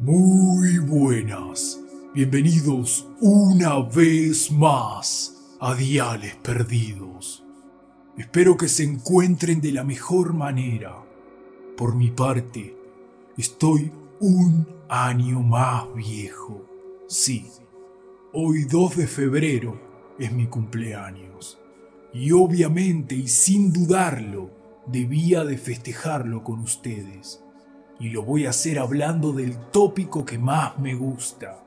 Muy buenas. Bienvenidos una vez más a Diales Perdidos. Espero que se encuentren de la mejor manera. Por mi parte, estoy un año más viejo. Sí, hoy 2 de febrero es mi cumpleaños. Y obviamente y sin dudarlo, debía de festejarlo con ustedes y lo voy a hacer hablando del tópico que más me gusta,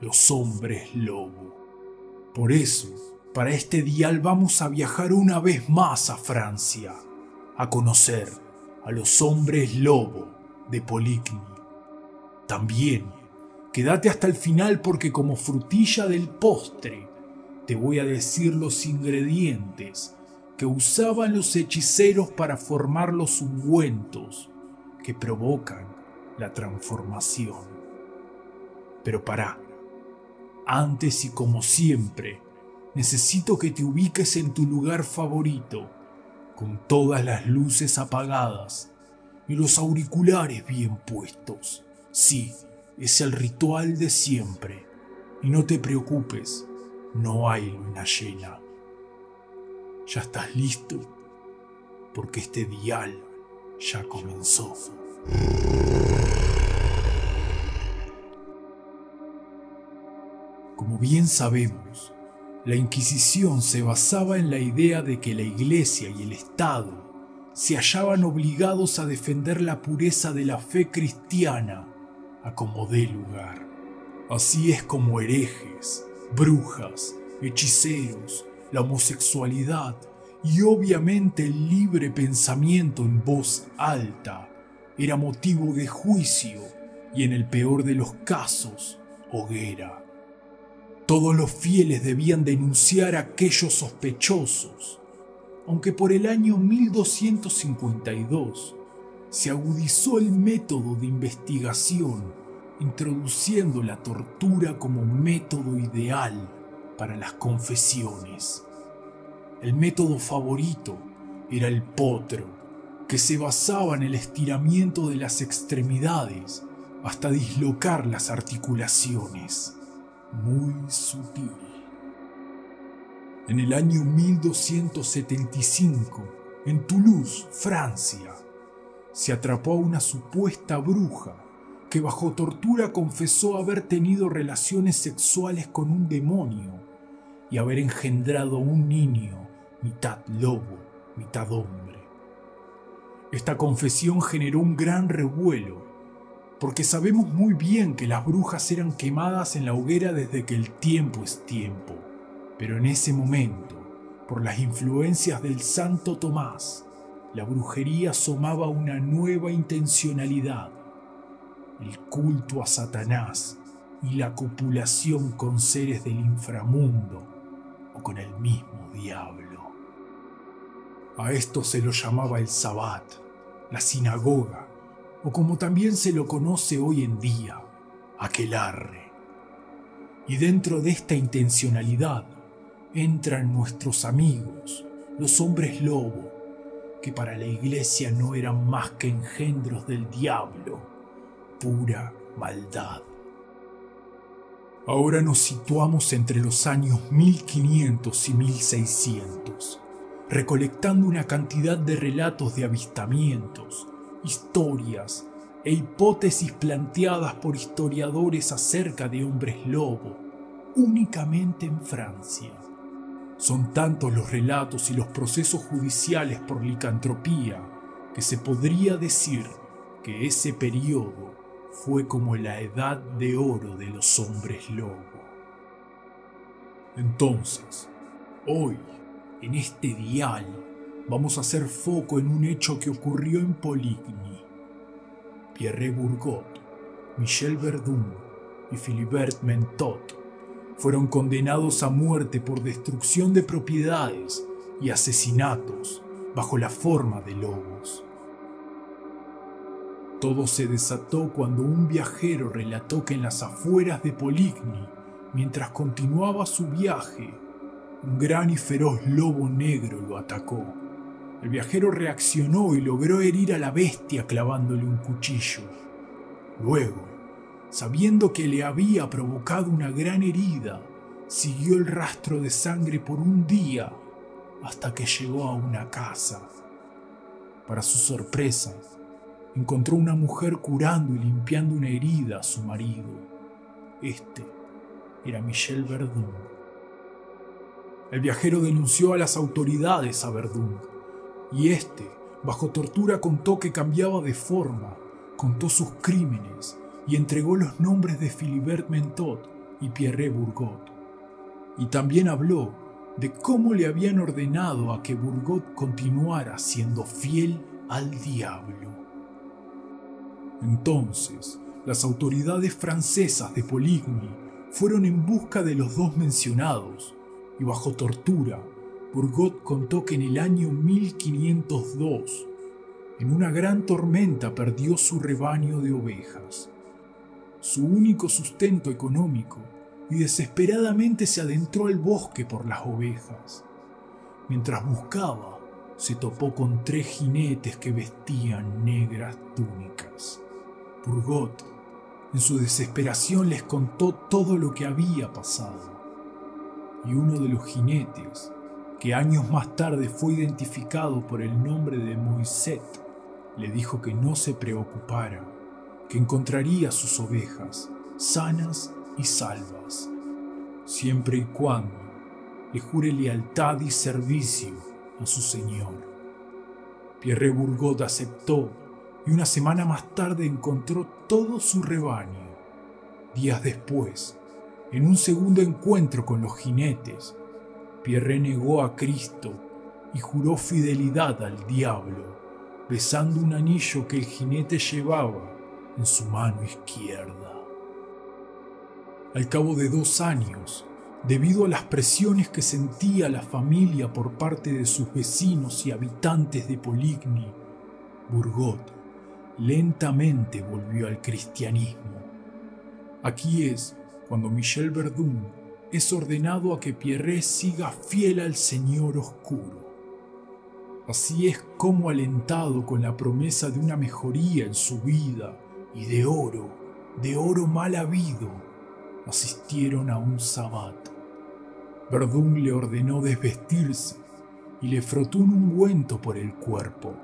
los hombres lobo. Por eso, para este dial vamos a viajar una vez más a Francia, a conocer a los hombres lobo de Poligny. También, quédate hasta el final porque como frutilla del postre, te voy a decir los ingredientes que usaban los hechiceros para formar los ungüentos que provocan la transformación. Pero para, antes y como siempre, necesito que te ubiques en tu lugar favorito, con todas las luces apagadas y los auriculares bien puestos. Sí, es el ritual de siempre. Y no te preocupes, no hay luna llena. Ya estás listo, porque este dial ya comenzó. Como bien sabemos, la Inquisición se basaba en la idea de que la Iglesia y el Estado se hallaban obligados a defender la pureza de la fe cristiana a como dé lugar. Así es como herejes, brujas, hechiceros, la homosexualidad y obviamente el libre pensamiento en voz alta era motivo de juicio y en el peor de los casos, hoguera. Todos los fieles debían denunciar a aquellos sospechosos, aunque por el año 1252 se agudizó el método de investigación, introduciendo la tortura como método ideal para las confesiones. El método favorito era el potro, que se basaba en el estiramiento de las extremidades hasta dislocar las articulaciones. Muy sutil. En el año 1275, en Toulouse, Francia, se atrapó a una supuesta bruja que bajo tortura confesó haber tenido relaciones sexuales con un demonio y haber engendrado un niño mitad lobo, mitad hombre. Esta confesión generó un gran revuelo, porque sabemos muy bien que las brujas eran quemadas en la hoguera desde que el tiempo es tiempo. Pero en ese momento, por las influencias del Santo Tomás, la brujería asomaba una nueva intencionalidad, el culto a Satanás y la copulación con seres del inframundo con el mismo diablo. A esto se lo llamaba el Sabbat, la sinagoga, o como también se lo conoce hoy en día, aquelarre. Y dentro de esta intencionalidad entran nuestros amigos, los hombres lobo, que para la iglesia no eran más que engendros del diablo, pura maldad. Ahora nos situamos entre los años 1500 y 1600 recolectando una cantidad de relatos de avistamientos, historias e hipótesis planteadas por historiadores acerca de hombres lobo, únicamente en Francia. Son tantos los relatos y los procesos judiciales por licantropía que se podría decir que ese periodo fue como la edad de oro de los hombres lobo. Entonces, hoy en este dial vamos a hacer foco en un hecho que ocurrió en Poligny. Pierre Bourgot, Michel Verdun y Philibert Mentot fueron condenados a muerte por destrucción de propiedades y asesinatos bajo la forma de lobos. Todo se desató cuando un viajero relató que en las afueras de Poligny, mientras continuaba su viaje, un gran y feroz lobo negro lo atacó. El viajero reaccionó y logró herir a la bestia clavándole un cuchillo. Luego, sabiendo que le había provocado una gran herida, siguió el rastro de sangre por un día hasta que llegó a una casa. Para su sorpresa, encontró una mujer curando y limpiando una herida a su marido. Este era Michel Verdun. El viajero denunció a las autoridades a Verdun y este, bajo tortura, contó que cambiaba de forma, contó sus crímenes y entregó los nombres de Philibert Mentot y Pierre Bourgot. Y también habló de cómo le habían ordenado a que Bourgot continuara siendo fiel al diablo. Entonces, las autoridades francesas de Poligny fueron en busca de los dos mencionados y bajo tortura, Bourgot contó que en el año 1502, en una gran tormenta perdió su rebaño de ovejas, su único sustento económico, y desesperadamente se adentró al bosque por las ovejas. Mientras buscaba, se topó con tres jinetes que vestían negras túnicas. Burgot, en su desesperación, les contó todo lo que había pasado. Y uno de los jinetes, que años más tarde fue identificado por el nombre de Moiset, le dijo que no se preocupara, que encontraría sus ovejas sanas y salvas, siempre y cuando le jure lealtad y servicio a su Señor. Pierre Bourgot aceptó y una semana más tarde encontró todo su rebaño. Días después, en un segundo encuentro con los jinetes, Pierre negó a Cristo y juró fidelidad al diablo, besando un anillo que el jinete llevaba en su mano izquierda. Al cabo de dos años, debido a las presiones que sentía la familia por parte de sus vecinos y habitantes de Poligny, Burgot lentamente volvió al cristianismo. Aquí es cuando Michel Verdun es ordenado a que Pierre siga fiel al Señor Oscuro. Así es como alentado con la promesa de una mejoría en su vida y de oro, de oro mal habido, asistieron a un sabbat. Verdun le ordenó desvestirse y le frotó un ungüento por el cuerpo.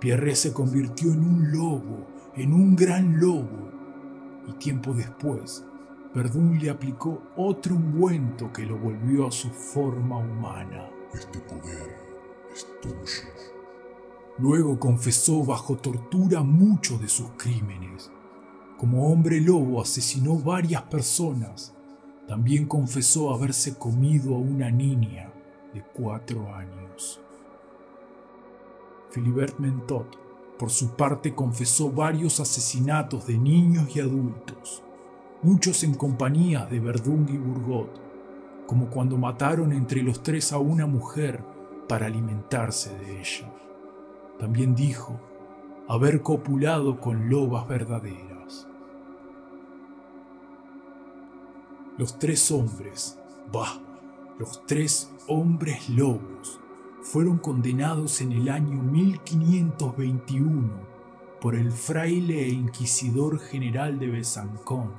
Pierre se convirtió en un lobo, en un gran lobo, y tiempo después, Verdun le aplicó otro ungüento que lo volvió a su forma humana. Este poder es tuyo. Luego confesó bajo tortura muchos de sus crímenes. Como hombre lobo asesinó varias personas. También confesó haberse comido a una niña de cuatro años. Philibert Mentot, por su parte, confesó varios asesinatos de niños y adultos, muchos en compañía de Verdun y Bourgot, como cuando mataron entre los tres a una mujer para alimentarse de ella. También dijo haber copulado con lobas verdaderas. Los tres hombres, bah, los tres hombres lobos, fueron condenados en el año 1521 por el fraile e inquisidor general de Besancón,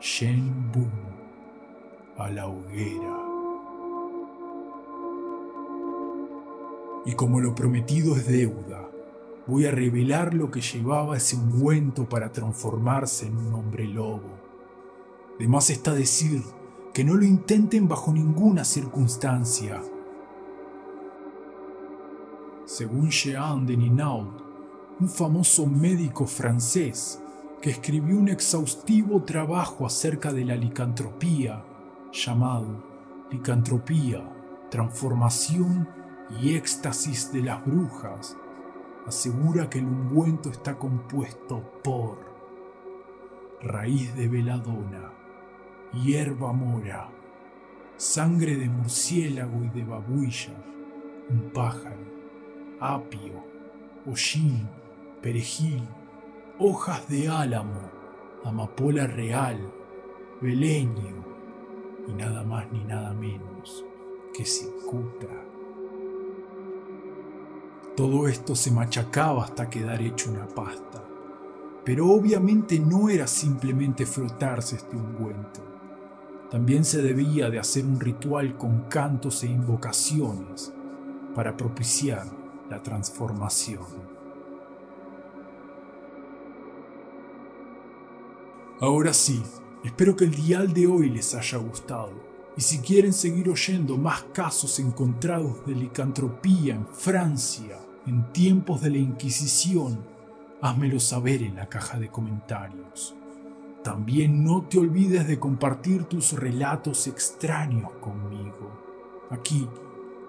Shen Bun, a la hoguera. Y como lo prometido es deuda, voy a revelar lo que llevaba ese ungüento para transformarse en un hombre lobo. De más está decir que no lo intenten bajo ninguna circunstancia según Jean de Ninaud, un famoso médico francés que escribió un exhaustivo trabajo acerca de la licantropía, llamado Licantropía, Transformación y Éxtasis de las Brujas, asegura que el ungüento está compuesto por raíz de veladona, hierba mora, sangre de murciélago y de babuilla, un pájaro, apio, hollín, perejil, hojas de álamo, amapola real, beleño y nada más ni nada menos que cicuta. Todo esto se machacaba hasta quedar hecho una pasta. Pero obviamente no era simplemente frotarse este ungüento. También se debía de hacer un ritual con cantos e invocaciones para propiciar la transformación. Ahora sí, espero que el dial de hoy les haya gustado. Y si quieren seguir oyendo más casos encontrados de licantropía en Francia en tiempos de la Inquisición, házmelo saber en la caja de comentarios. También no te olvides de compartir tus relatos extraños conmigo. Aquí,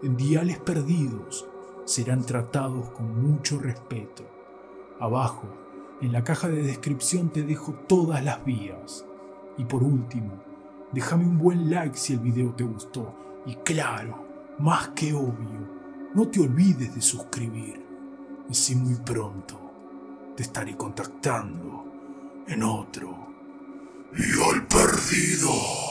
en Diales Perdidos, serán tratados con mucho respeto. Abajo, en la caja de descripción te dejo todas las vías. Y por último, déjame un buen like si el video te gustó. Y claro, más que obvio, no te olvides de suscribir. Y si muy pronto te estaré contactando en otro. Y al perdido.